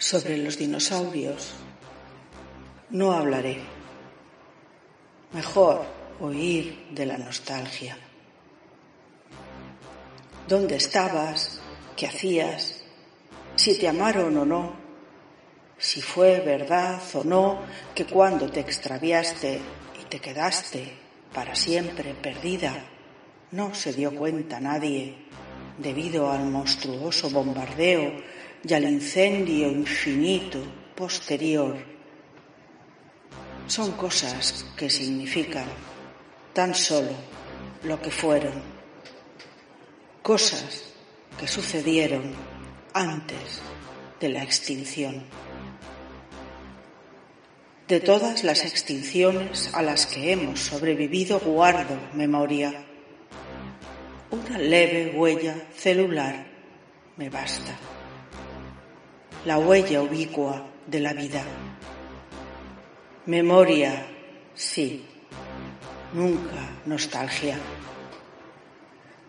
Sobre los dinosaurios no hablaré. Mejor oír de la nostalgia. ¿Dónde estabas? ¿Qué hacías? Si te amaron o no. Si fue verdad o no que cuando te extraviaste y te quedaste para siempre perdida, no se dio cuenta nadie debido al monstruoso bombardeo y al incendio infinito posterior. Son cosas que significan tan solo lo que fueron, cosas que sucedieron antes de la extinción. De todas las extinciones a las que hemos sobrevivido guardo memoria. Una leve huella celular me basta. La huella ubicua de la vida. Memoria, sí, nunca nostalgia.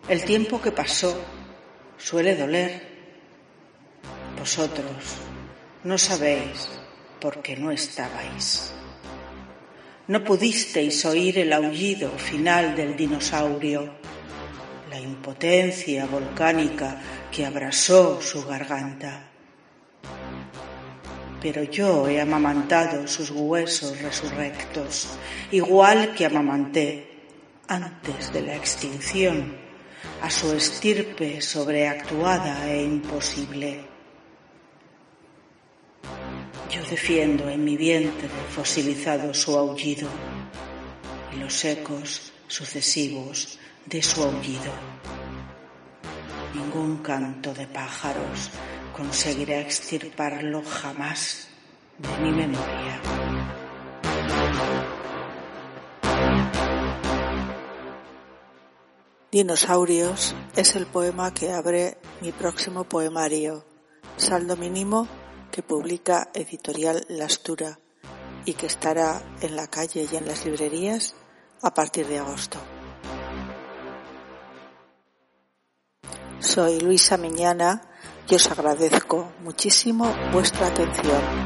El tiempo que pasó suele doler. Vosotros no sabéis por qué no estabais. No pudisteis oír el aullido final del dinosaurio, la impotencia volcánica que abrasó su garganta. Pero yo he amamantado sus huesos resurrectos, igual que amamanté antes de la extinción a su estirpe sobreactuada e imposible. Yo defiendo en mi vientre fosilizado su aullido y los ecos sucesivos de su aullido. Ningún canto de pájaros conseguirá extirparlo jamás de mi memoria. Dinosaurios es el poema que abre mi próximo poemario, Saldo Mínimo, que publica Editorial Lastura y que estará en la calle y en las librerías a partir de agosto. Soy Luisa Miñana y os agradezco muchísimo vuestra atención.